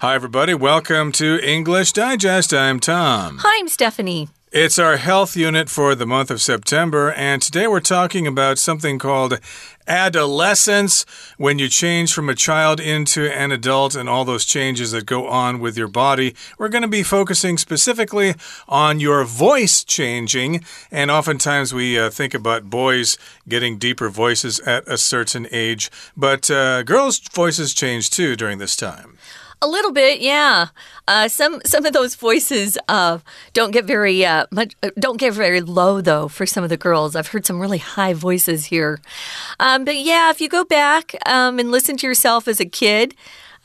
Hi, everybody. Welcome to English Digest. I'm Tom. Hi, I'm Stephanie. It's our health unit for the month of September, and today we're talking about something called adolescence when you change from a child into an adult and all those changes that go on with your body. We're going to be focusing specifically on your voice changing, and oftentimes we uh, think about boys getting deeper voices at a certain age, but uh, girls' voices change too during this time. A little bit, yeah. Uh, some some of those voices uh, don't get very uh, much uh, don't get very low though for some of the girls. I've heard some really high voices here, um, but yeah, if you go back um, and listen to yourself as a kid.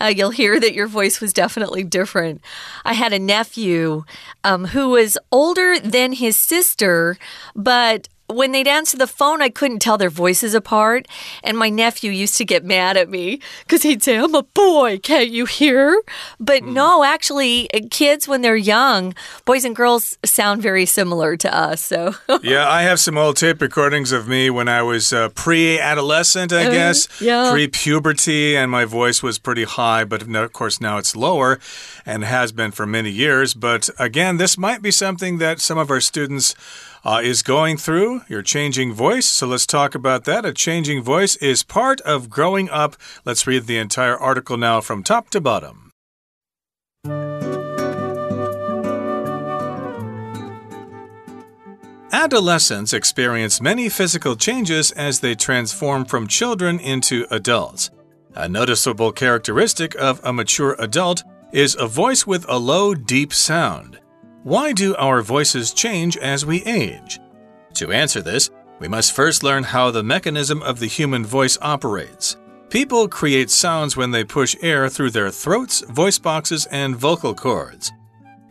Uh, you'll hear that your voice was definitely different. I had a nephew um, who was older than his sister, but when they'd answer the phone, I couldn't tell their voices apart. And my nephew used to get mad at me because he'd say, I'm a boy, can't you hear? But mm. no, actually, uh, kids, when they're young, boys and girls sound very similar to us. So, yeah, I have some old tape recordings of me when I was uh, pre adolescent, I uh, guess, yeah. pre puberty, and my voice was pretty high, but of course now it's lower and has been for many years. But again, this might be something that some of our students uh, is going through, your changing voice. So let's talk about that. A changing voice is part of growing up. Let's read the entire article now from top to bottom. Adolescents experience many physical changes as they transform from children into adults. A noticeable characteristic of a mature adult is a voice with a low, deep sound. Why do our voices change as we age? To answer this, we must first learn how the mechanism of the human voice operates. People create sounds when they push air through their throats, voice boxes, and vocal cords.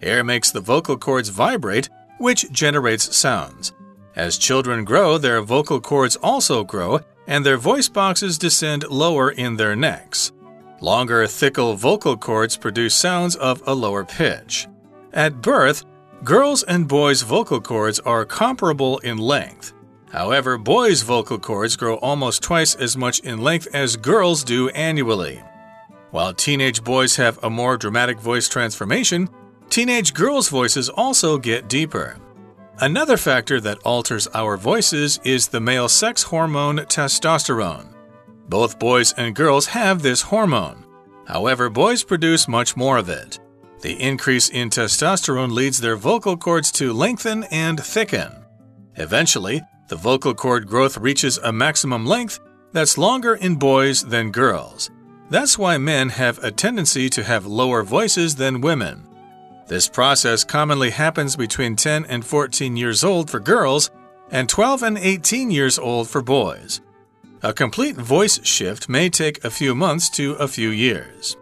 Air makes the vocal cords vibrate, which generates sounds. As children grow, their vocal cords also grow, and their voice boxes descend lower in their necks. Longer, thicker vocal cords produce sounds of a lower pitch. At birth, girls' and boys' vocal cords are comparable in length. However, boys' vocal cords grow almost twice as much in length as girls do annually. While teenage boys have a more dramatic voice transformation, teenage girls' voices also get deeper. Another factor that alters our voices is the male sex hormone testosterone. Both boys and girls have this hormone. However, boys produce much more of it. The increase in testosterone leads their vocal cords to lengthen and thicken. Eventually, the vocal cord growth reaches a maximum length that's longer in boys than girls. That's why men have a tendency to have lower voices than women. This process commonly happens between 10 and 14 years old for girls and 12 and 18 years old for boys. A complete voice shift may take a few months to a few years.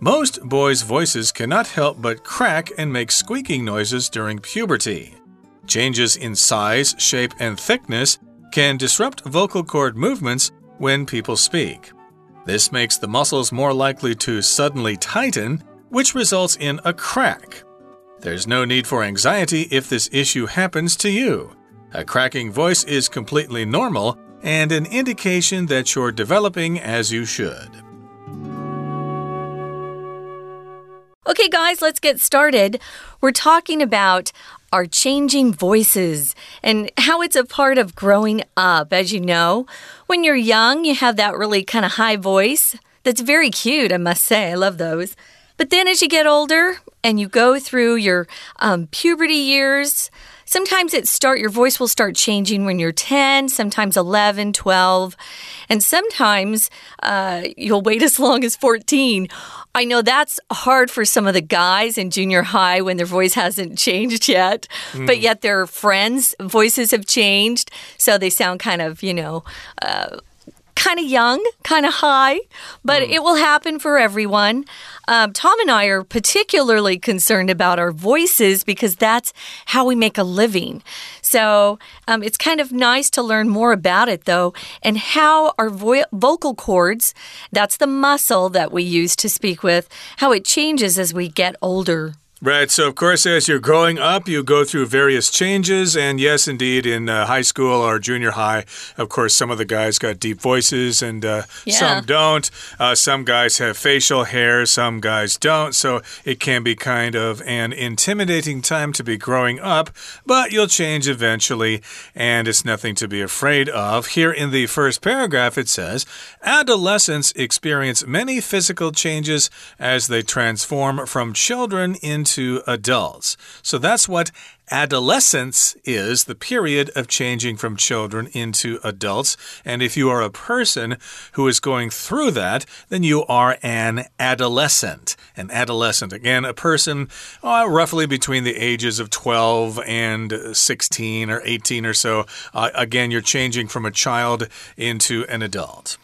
Most boys' voices cannot help but crack and make squeaking noises during puberty. Changes in size, shape, and thickness can disrupt vocal cord movements when people speak. This makes the muscles more likely to suddenly tighten, which results in a crack. There's no need for anxiety if this issue happens to you. A cracking voice is completely normal and an indication that you're developing as you should. Okay, guys, let's get started. We're talking about our changing voices and how it's a part of growing up. As you know, when you're young, you have that really kind of high voice that's very cute, I must say. I love those. But then as you get older and you go through your um, puberty years, Sometimes it start your voice will start changing when you're 10, sometimes 11, 12, and sometimes uh, you'll wait as long as 14. I know that's hard for some of the guys in junior high when their voice hasn't changed yet, mm. but yet their friends' voices have changed, so they sound kind of, you know, uh, kind of young, kind of high, but mm. it will happen for everyone. Um, Tom and I are particularly concerned about our voices because that's how we make a living. So um, it's kind of nice to learn more about it, though, and how our vo vocal cords that's the muscle that we use to speak with how it changes as we get older. Right. So, of course, as you're growing up, you go through various changes. And yes, indeed, in uh, high school or junior high, of course, some of the guys got deep voices and uh, yeah. some don't. Uh, some guys have facial hair, some guys don't. So it can be kind of an intimidating time to be growing up, but you'll change eventually, and it's nothing to be afraid of. Here in the first paragraph, it says Adolescents experience many physical changes as they transform from children into into adults. So that's what adolescence is the period of changing from children into adults. And if you are a person who is going through that, then you are an adolescent. An adolescent, again, a person uh, roughly between the ages of 12 and 16 or 18 or so. Uh, again, you're changing from a child into an adult.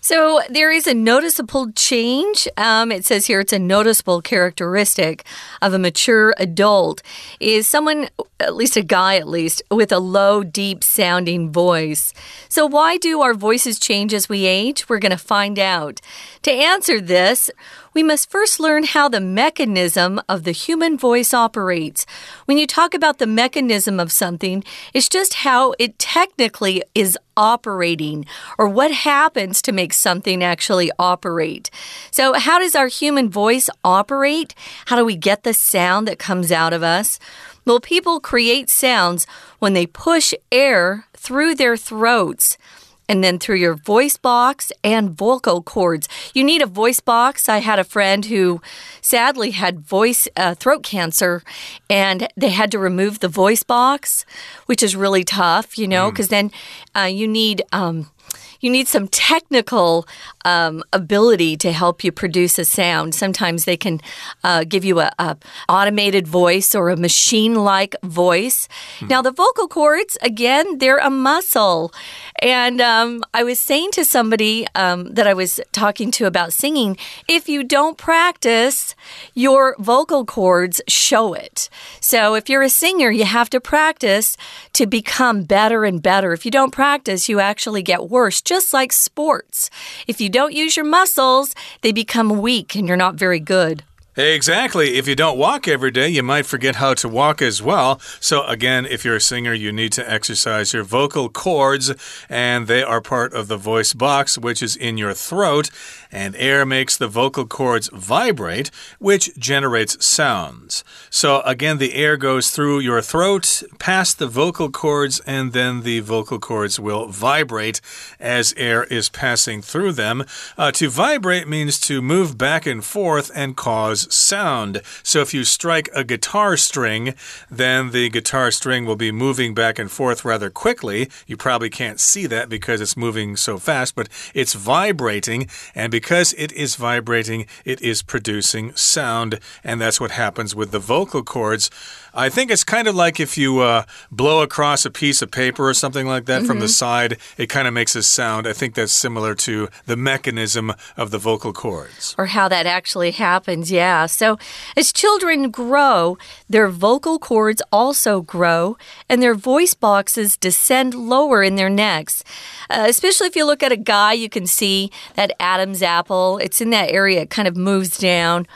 So there is a noticeable change. Um, it says here it's a noticeable characteristic of a mature adult is someone, at least a guy at least, with a low, deep sounding voice. So why do our voices change as we age? We're going to find out. To answer this, we must first learn how the mechanism of the human voice operates. When you talk about the mechanism of something, it's just how it technically is operating or what happens to make something actually operate. So, how does our human voice operate? How do we get the sound that comes out of us? Well, people create sounds when they push air through their throats and then through your voice box and vocal cords. You need a voice box. I had a friend who sadly had voice uh, throat cancer and they had to remove the voice box, which is really tough, you know, because mm. then uh, you need. Um, you need some technical um, ability to help you produce a sound. Sometimes they can uh, give you a, a, automated voice or a machine-like voice. Hmm. Now the vocal cords, again, they're a muscle, and um, I was saying to somebody um, that I was talking to about singing, if you don't practice, your vocal cords show it. So if you're a singer, you have to practice to become better and better. If you don't practice, you actually get worse just like sports. If you don't use your muscles, they become weak and you're not very good. Exactly. If you don't walk every day, you might forget how to walk as well. So, again, if you're a singer, you need to exercise your vocal cords, and they are part of the voice box, which is in your throat. And air makes the vocal cords vibrate, which generates sounds. So, again, the air goes through your throat, past the vocal cords, and then the vocal cords will vibrate as air is passing through them. Uh, to vibrate means to move back and forth and cause sound. So if you strike a guitar string, then the guitar string will be moving back and forth rather quickly. You probably can't see that because it's moving so fast, but it's vibrating. And because it is vibrating, it is producing sound. And that's what happens with the vocal cords. I think it's kind of like if you uh, blow across a piece of paper or something like that mm -hmm. from the mm-hmm. side, it kind of makes a sound. I think that's similar to the mechanism of the vocal cords. Or how that actually happens, yeah. So as children grow, their vocal cords also grow and their voice boxes descend lower in their necks. Uh, especially if you look at a guy, you can see that Adam's apple, it's in that area, it kind of moves down.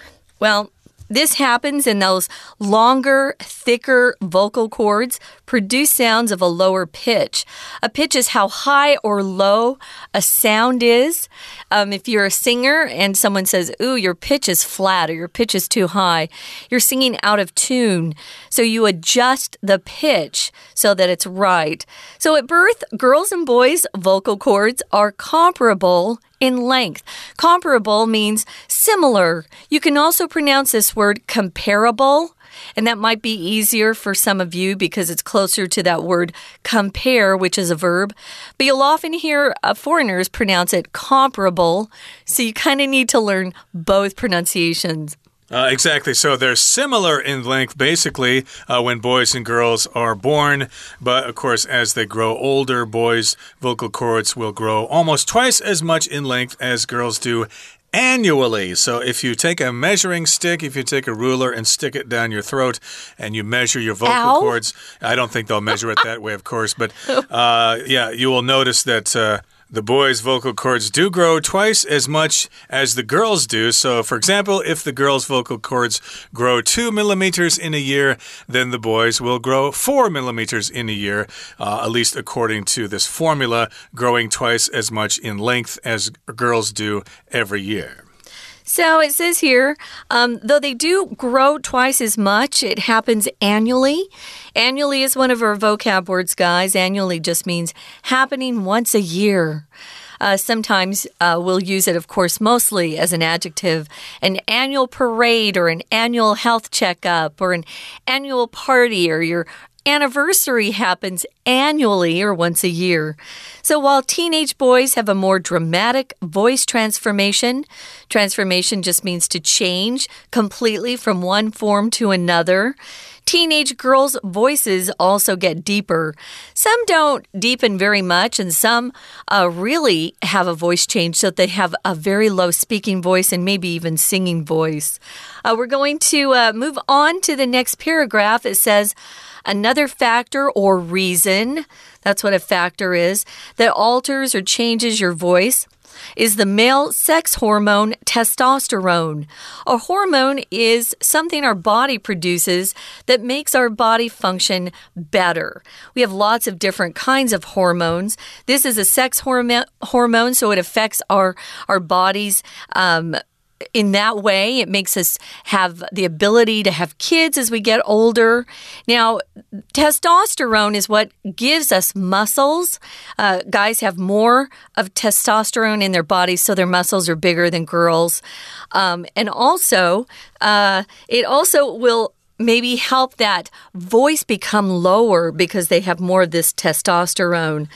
Well, this happens in those longer, thicker vocal cords produce sounds of a lower pitch. A pitch is how high or low a sound is. Um, if you're a singer and someone says, Ooh, your pitch is flat or your pitch is too high, you're singing out of tune. So you adjust the pitch so that it's right. So at birth, girls and boys' vocal cords are comparable in length. Comparable means similar. You can also pronounce this word comparable. And that might be easier for some of you because it's closer to that word compare, which is a verb. But you'll often hear uh, foreigners pronounce it comparable. So you kind of need to learn both pronunciations. Uh, exactly. So they're similar in length, basically, uh, when boys and girls are born. But of course, as they grow older, boys' vocal cords will grow almost twice as much in length as girls do annually. So if you take a measuring stick, if you take a ruler and stick it down your throat and you measure your vocal Ow. cords, I don't think they'll measure it that way, of course, but uh, yeah, you will notice that. Uh, the boys' vocal cords do grow twice as much as the girls' do. So, for example, if the girls' vocal cords grow two millimeters in a year, then the boys will grow four millimeters in a year, uh, at least according to this formula, growing twice as much in length as girls do every year. So it says here, um, though they do grow twice as much, it happens annually. Annually is one of our vocab words, guys. Annually just means happening once a year. Uh, sometimes uh, we'll use it, of course, mostly as an adjective. An annual parade or an annual health checkup or an annual party or your anniversary happens annually or once a year. So while teenage boys have a more dramatic voice transformation, transformation just means to change completely from one form to another. Teenage girls' voices also get deeper. Some don't deepen very much, and some uh, really have a voice change so they have a very low speaking voice and maybe even singing voice. Uh, we're going to uh, move on to the next paragraph. It says, Another factor or reason, that's what a factor is, that alters or changes your voice is the male sex hormone testosterone. A hormone is something our body produces that makes our body function better. We have lots of different kinds of hormones. This is a sex hormone, hormone so it affects our our body's um, in that way, it makes us have the ability to have kids as we get older. Now, testosterone is what gives us muscles. Uh, guys have more of testosterone in their bodies, so their muscles are bigger than girls. Um, and also, uh, it also will maybe help that voice become lower because they have more of this testosterone.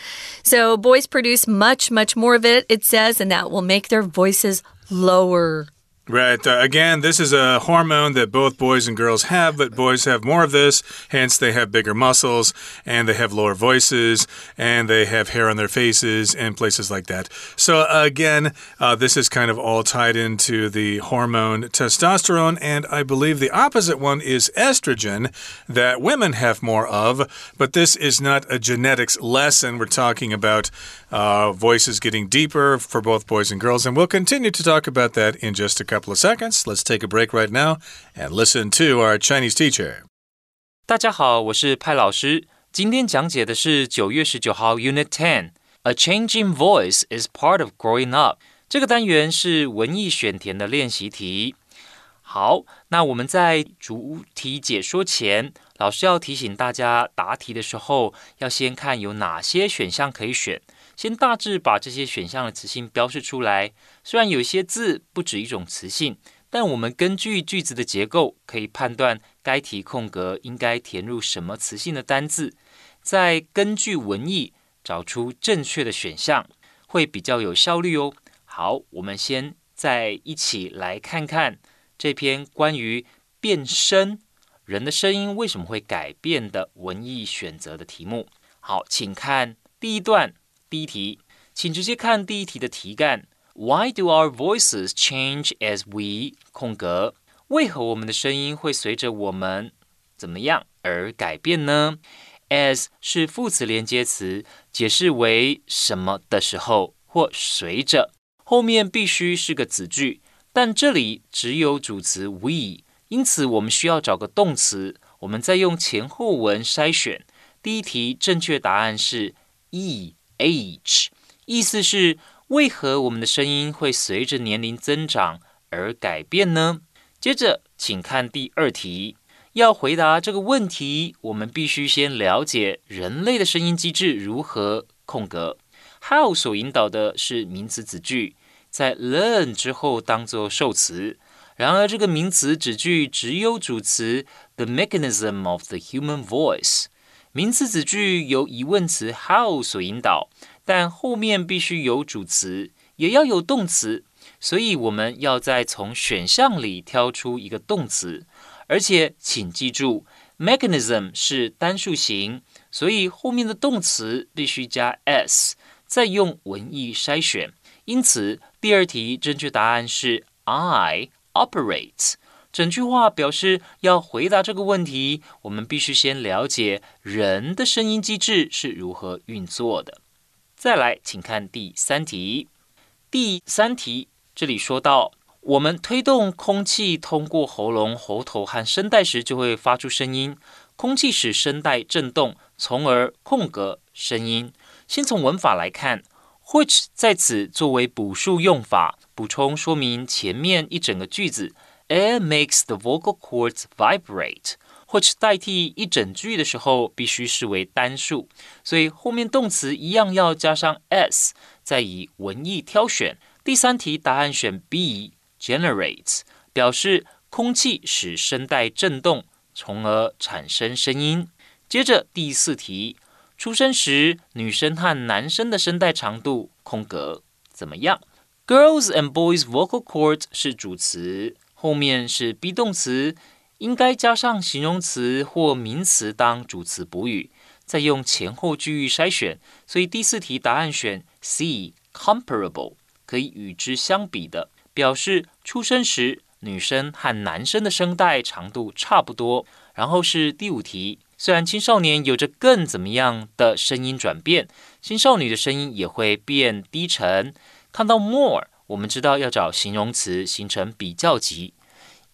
So, boys produce much, much more of it, it says, and that will make their voices lower. Right. Uh, again, this is a hormone that both boys and girls have, but boys have more of this, hence, they have bigger muscles and they have lower voices and they have hair on their faces and places like that. So, uh, again, uh, this is kind of all tied into the hormone testosterone, and I believe the opposite one is estrogen that women have more of, but this is not a genetics lesson. We're talking about uh, voices getting deeper for both boys and girls, and we'll continue to talk about that in just a couple of seconds. Let's take a break right now and listen to our Chinese teacher. 大家好，我是派老师。今天讲解的是九月十九号 Unit Ten。A change in voice is part of growing up。这个单元是文意选填的练习题。好，那我们在主题解说前，老师要提醒大家，答题的时候要先看有哪些选项可以选。先大致把这些选项的词性标示出来。虽然有些字不止一种词性，但我们根据句子的结构，可以判断该题空格应该填入什么词性的单字，再根据文意找出正确的选项，会比较有效率哦。好，我们先再一起来看看这篇关于变声人的声音为什么会改变的文意选择的题目。好，请看第一段。第一题，请直接看第一题的题干。Why do our voices change as we 空格？为何我们的声音会随着我们怎么样而改变呢？as 是副词连接词，解释为什么的时候或随着，后面必须是个子句，但这里只有主词 we，因此我们需要找个动词。我们再用前后文筛选。第一题正确答案是 e。age，意思是为何我们的声音会随着年龄增长而改变呢？接着，请看第二题。要回答这个问题，我们必须先了解人类的声音机制如何。空格，how 所引导的是名词子句，在 learn 之后当做受词。然而，这个名词子句只有主词 the mechanism of the human voice。名词子句由疑问词 how 所引导，但后面必须有主词，也要有动词，所以我们要再从选项里挑出一个动词。而且请记住，mechanism 是单数形，所以后面的动词必须加 s，再用文意筛选。因此，第二题正确答案是 I operate。整句话表示，要回答这个问题，我们必须先了解人的声音机制是如何运作的。再来，请看第三题。第三题这里说到，我们推动空气通过喉咙、喉头和声带时，就会发出声音。空气使声带振动，从而空格声音。先从文法来看，which 在此作为补述用法，补充说明前面一整个句子。Air makes the vocal cords vibrate。或者代替一整句的时候，必须视为单数，所以后面动词一样要加上 s，再以文意挑选。第三题答案选 B，generates，表示空气使声带振动，从而产生声音。接着第四题，出生时女生和男生的声带长度空格怎么样？Girls and boys vocal cords 是主词，后面是 be 动词。应该加上形容词或名词当主词补语，再用前后句意筛选。所以第四题答案选 C，comparable，可以与之相比的，表示出生时女生和男生的声带长度差不多。然后是第五题，虽然青少年有着更怎么样的声音转变，青少年的声音也会变低沉。看到 more，我们知道要找形容词形成比较级。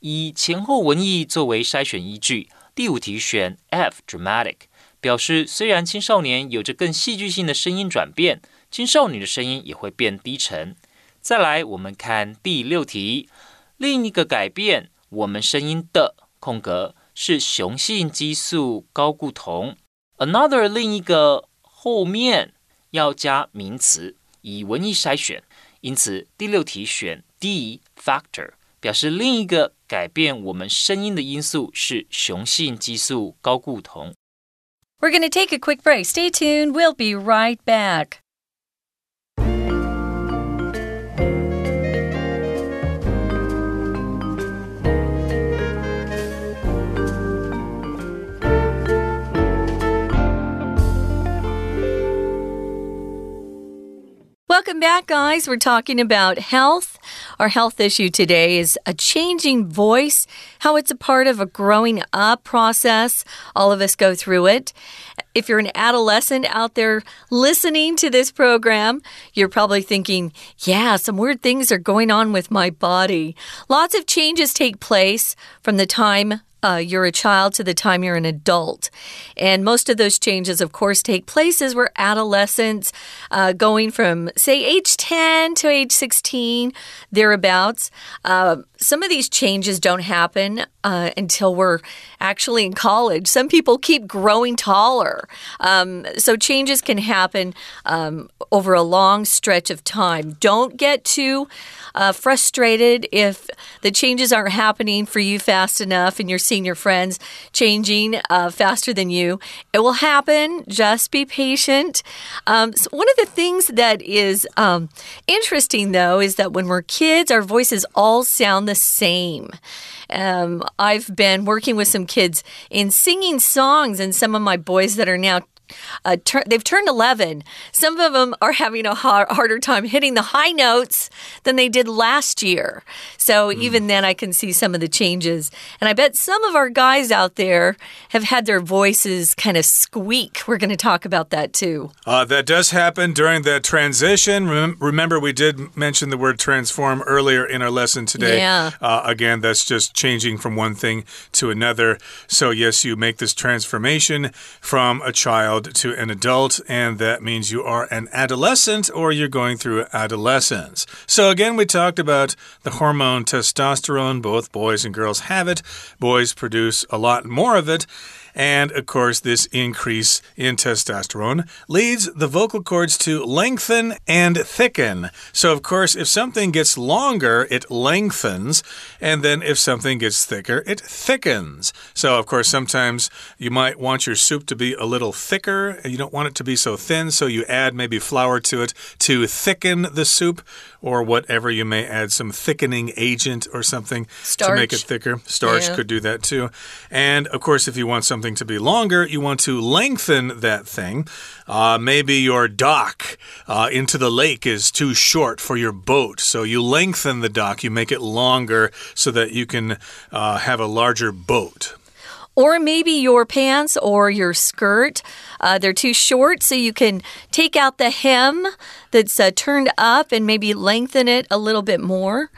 以前后文意作为筛选依据，第五题选 F，dramatic，表示虽然青少年有着更戏剧性的声音转变，青少年的声音也会变低沉。再来，我们看第六题，另一个改变我们声音的空格是雄性激素睾固酮，another 另一个后面要加名词，以文意筛选，因此，第六题选 D factor 表示另一个改变我们声音的因素是雄性激素睾固酮。We're going to take a quick break. Stay tuned. We'll be right back. Back, guys. We're talking about health. Our health issue today is a changing voice, how it's a part of a growing up process. All of us go through it. If you're an adolescent out there listening to this program, you're probably thinking, yeah, some weird things are going on with my body. Lots of changes take place from the time uh, you're a child to the time you're an adult. And most of those changes, of course, take place as we're adolescents, uh, going from, say, age 10 to age 16, thereabouts. Uh, some of these changes don't happen uh, until we're actually in college. Some people keep growing taller. Um, so changes can happen um, over a long stretch of time. Don't get too uh, frustrated if the changes aren't happening for you fast enough and you're seeing your friends changing uh, faster than you. It will happen. Just be patient. Um, so one of the things that is um, interesting, though, is that when we're kids, our voices all sound the same. Um, I've been working with some kids in singing songs, and some of my boys that are now uh, they've turned 11. Some of them are having a hard, harder time hitting the high notes than they did last year. So mm. even then, I can see some of the changes. And I bet some of our guys out there have had their voices kind of squeak. We're going to talk about that too. Uh, that does happen during the transition. Rem remember, we did mention the word transform earlier in our lesson today. Yeah. Uh, again, that's just changing from one thing to another. So, yes, you make this transformation from a child child to an adult, and that means you are an adolescent or you're going through adolescence. So, again, we talked about the hormone testosterone. Both boys and girls have it, boys produce a lot more of it. And of course, this increase in testosterone leads the vocal cords to lengthen and thicken. So, of course, if something gets longer, it lengthens. And then if something gets thicker, it thickens. So, of course, sometimes you might want your soup to be a little thicker. You don't want it to be so thin. So, you add maybe flour to it to thicken the soup or whatever. You may add some thickening agent or something Starch. to make it thicker. Starch yeah. could do that too. And of course, if you want something to be longer, you want to lengthen that thing. Uh, maybe your dock uh, into the lake is too short for your boat, so you lengthen the dock, you make it longer so that you can uh, have a larger boat. Or maybe your pants or your skirt, uh, they're too short, so you can take out the hem that's uh, turned up and maybe lengthen it a little bit more.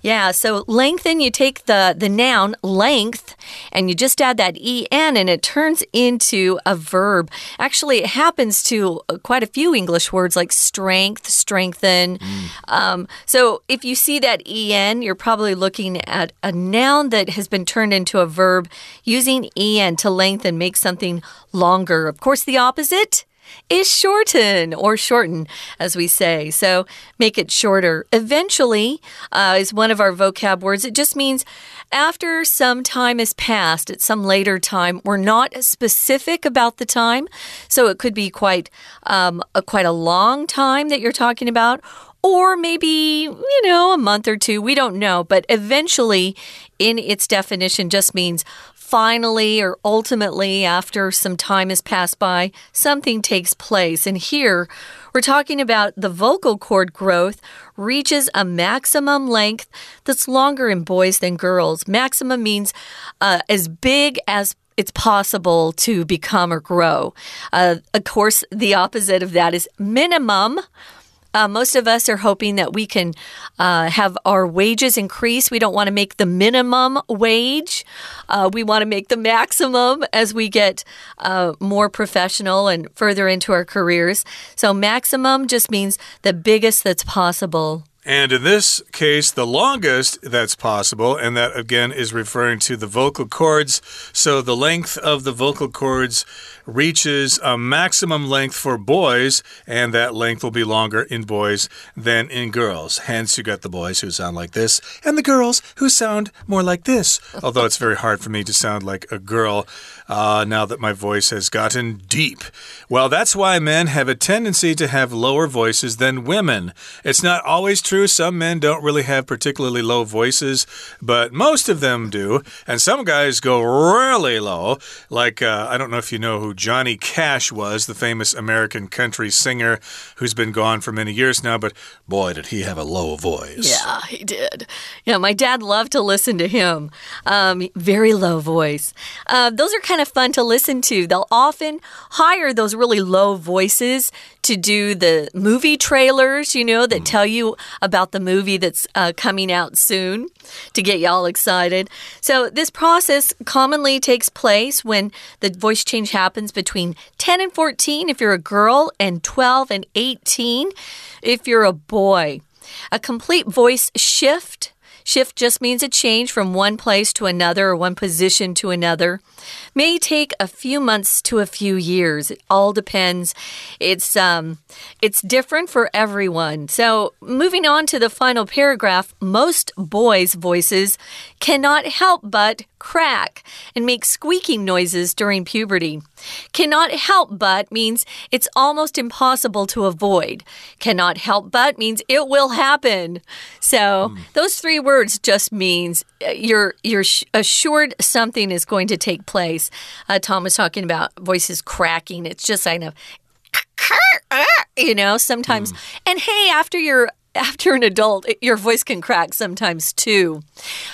Yeah, so lengthen, you take the, the noun length and you just add that en and it turns into a verb. Actually, it happens to uh, quite a few English words like strength, strengthen. Mm. Um, so if you see that en, you're probably looking at a noun that has been turned into a verb using en to lengthen, make something longer. Of course, the opposite is shorten or shorten, as we say. So make it shorter. Eventually uh, is one of our vocab words. It just means after some time has passed, at some later time. We're not specific about the time, so it could be quite um, a, quite a long time that you're talking about. Or maybe, you know, a month or two. We don't know. But eventually, in its definition, just means finally or ultimately, after some time has passed by, something takes place. And here, we're talking about the vocal cord growth reaches a maximum length that's longer in boys than girls. Maximum means uh, as big as it's possible to become or grow. Uh, of course, the opposite of that is minimum. Uh, most of us are hoping that we can uh, have our wages increase. We don't want to make the minimum wage. Uh, we want to make the maximum as we get uh, more professional and further into our careers. So, maximum just means the biggest that's possible. And in this case, the longest that's possible, and that again is referring to the vocal cords. So the length of the vocal cords reaches a maximum length for boys, and that length will be longer in boys than in girls. Hence, you got the boys who sound like this, and the girls who sound more like this. Although it's very hard for me to sound like a girl uh, now that my voice has gotten deep. Well, that's why men have a tendency to have lower voices than women. It's not always true. Some men don't really have particularly low voices, but most of them do. And some guys go really low. Like, uh, I don't know if you know who Johnny Cash was, the famous American country singer who's been gone for many years now, but boy, did he have a low voice. Yeah, he did. Yeah, my dad loved to listen to him. Um, very low voice. Uh, those are kind of fun to listen to. They'll often hire those really low voices to do the movie trailers, you know, that mm. tell you about the movie that's uh, coming out soon to get y'all excited. So, this process commonly takes place when the voice change happens between 10 and 14 if you're a girl, and 12 and 18 if you're a boy. A complete voice shift Shift just means a change from one place to another or one position to another. May take a few months to a few years. It all depends. It's um it's different for everyone. So, moving on to the final paragraph, most boys' voices cannot help but crack, and make squeaking noises during puberty. Cannot help but means it's almost impossible to avoid. Cannot help but means it will happen. So mm. those three words just means uh, you're you're assured something is going to take place. Uh, Tom was talking about voices cracking. It's just kind of you know sometimes mm. and hey after you're after an adult, your voice can crack sometimes too.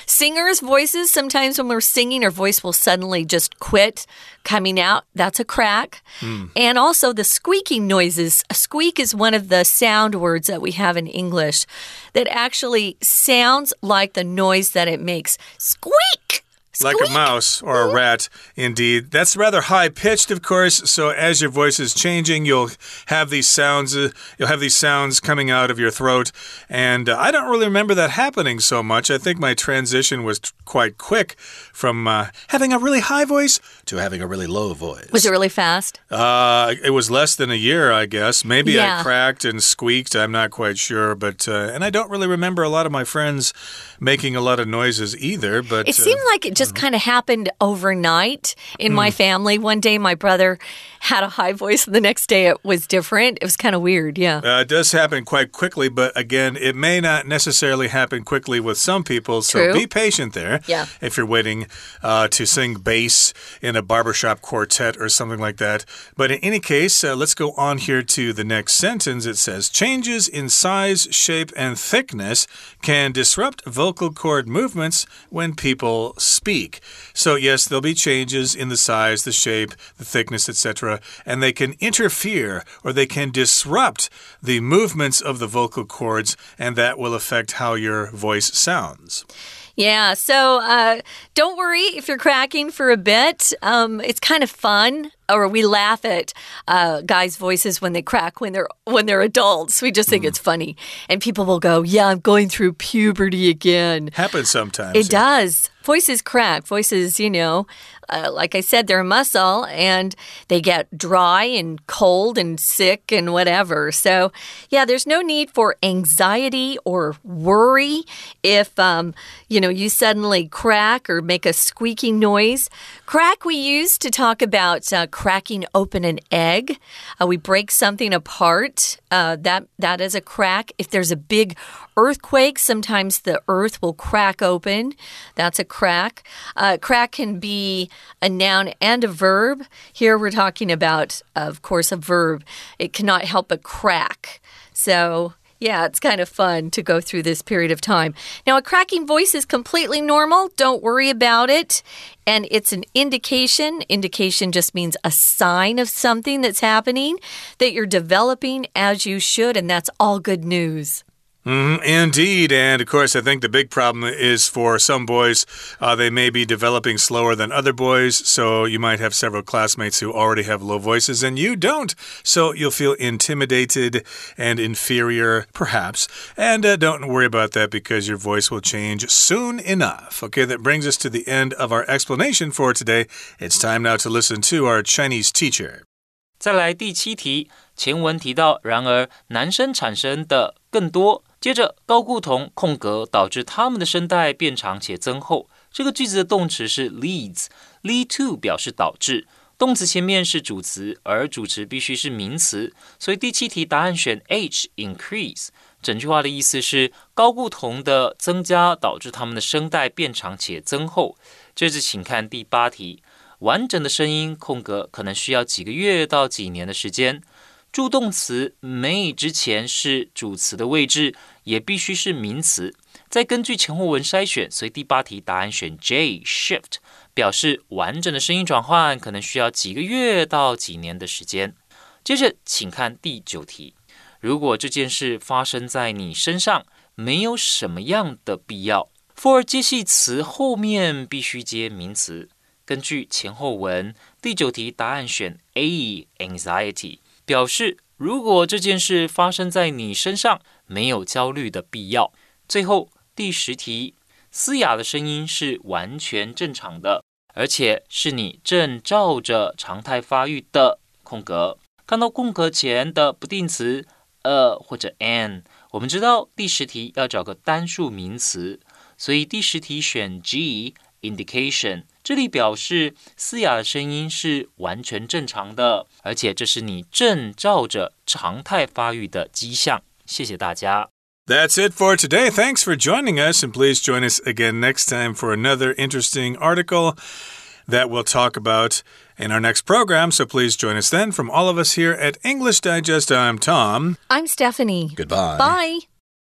Singers' voices, sometimes when we're singing, our voice will suddenly just quit coming out. That's a crack. Mm. And also the squeaking noises. A squeak is one of the sound words that we have in English that actually sounds like the noise that it makes. Squeak! Like a mouse or a rat, indeed. That's rather high pitched, of course. So as your voice is changing, you'll have these sounds. Uh, you'll have these sounds coming out of your throat, and uh, I don't really remember that happening so much. I think my transition was quite quick from uh, having a really high voice to having a really low voice. Was it really fast? Uh, it was less than a year, I guess. Maybe yeah. I cracked and squeaked. I'm not quite sure, but uh, and I don't really remember a lot of my friends making a lot of noises either. But it seemed like it just just kind of happened overnight in mm. my hmm. family. One day my brother had a high voice, and the next day it was different. It was kind of weird, yeah. Uh, it does happen quite quickly, but again, it may not necessarily happen quickly with some people, so True. be patient there. Yeah. If you're waiting uh, to sing bass in a barbershop quartet or something like that. But in any case, uh, let's go on here to the next sentence. It says changes in size, shape, and thickness can disrupt vocal cord movements when people speak speak. So, yes, there'll be changes in the size, the shape, the thickness, etc., and they can interfere or they can disrupt the movements of the vocal cords, and that will affect how your voice sounds. Yeah, so uh, don't worry if you're cracking for a bit. Um, it's kind of fun or we laugh at uh, guys' voices when they crack when they're when they're adults. We just think mm. it's funny, and people will go, "Yeah, I'm going through puberty again." Happens sometimes. It yeah. does. Voices crack. Voices, you know, uh, like I said, they're a muscle and they get dry and cold and sick and whatever. So, yeah, there's no need for anxiety or worry if, um, you know, you suddenly crack or make a squeaking noise. Crack we use to talk about uh, cracking open an egg. Uh, we break something apart. Uh, that that is a crack. If there's a big earthquake, sometimes the earth will crack open. That's a crack. Uh, crack can be a noun and a verb. Here we're talking about, of course, a verb. It cannot help but crack. So yeah, it's kind of fun to go through this period of time. Now, a cracking voice is completely normal. Don't worry about it. And it's an indication. Indication just means a sign of something that's happening that you're developing as you should. And that's all good news. Mm, indeed. And of course, I think the big problem is for some boys, uh, they may be developing slower than other boys. So you might have several classmates who already have low voices and you don't. So you'll feel intimidated and inferior, perhaps. And uh, don't worry about that because your voice will change soon enough. Okay, that brings us to the end of our explanation for today. It's time now to listen to our Chinese teacher. 再来第七题，前文提到，然而男生产生的更多。 接着，高固酮空格导致它们的声带变长且增厚。这个句子的动词是 leads，lead to 表示导致，动词前面是主词，而主词必须是名词。所以第七题答案选 H，increase。整句话的意思是高固酮的增加导致它们的声带变长且增厚。接着，请看第八题，完整的声音空格可能需要几个月到几年的时间。助动词 may 之前是主词的位置，也必须是名词。再根据前后文筛选，所以第八题答案选 J，shift 表示完整的声音转换可能需要几个月到几年的时间。接着，请看第九题：如果这件事发生在你身上，没有什么样的必要。for 接系词后面必须接名词。根据前后文，第九题答案选 A，anxiety。表示，如果这件事发生在你身上，没有焦虑的必要。最后第十题，嘶哑的声音是完全正常的，而且是你正照着常态发育的空格。看到空格前的不定词 a 或者 an，我们知道第十题要找个单数名词，所以第十题选 G indication。这里表示嘶哑的声音是完全正常的，而且这是你正照着常态发育的迹象。谢谢大家。That's it for today. Thanks for joining us, and please join us again next time for another interesting article that we'll talk about in our next program. So please join us then. From all of us here at English Digest, I'm Tom. I'm Stephanie. Goodbye. Bye.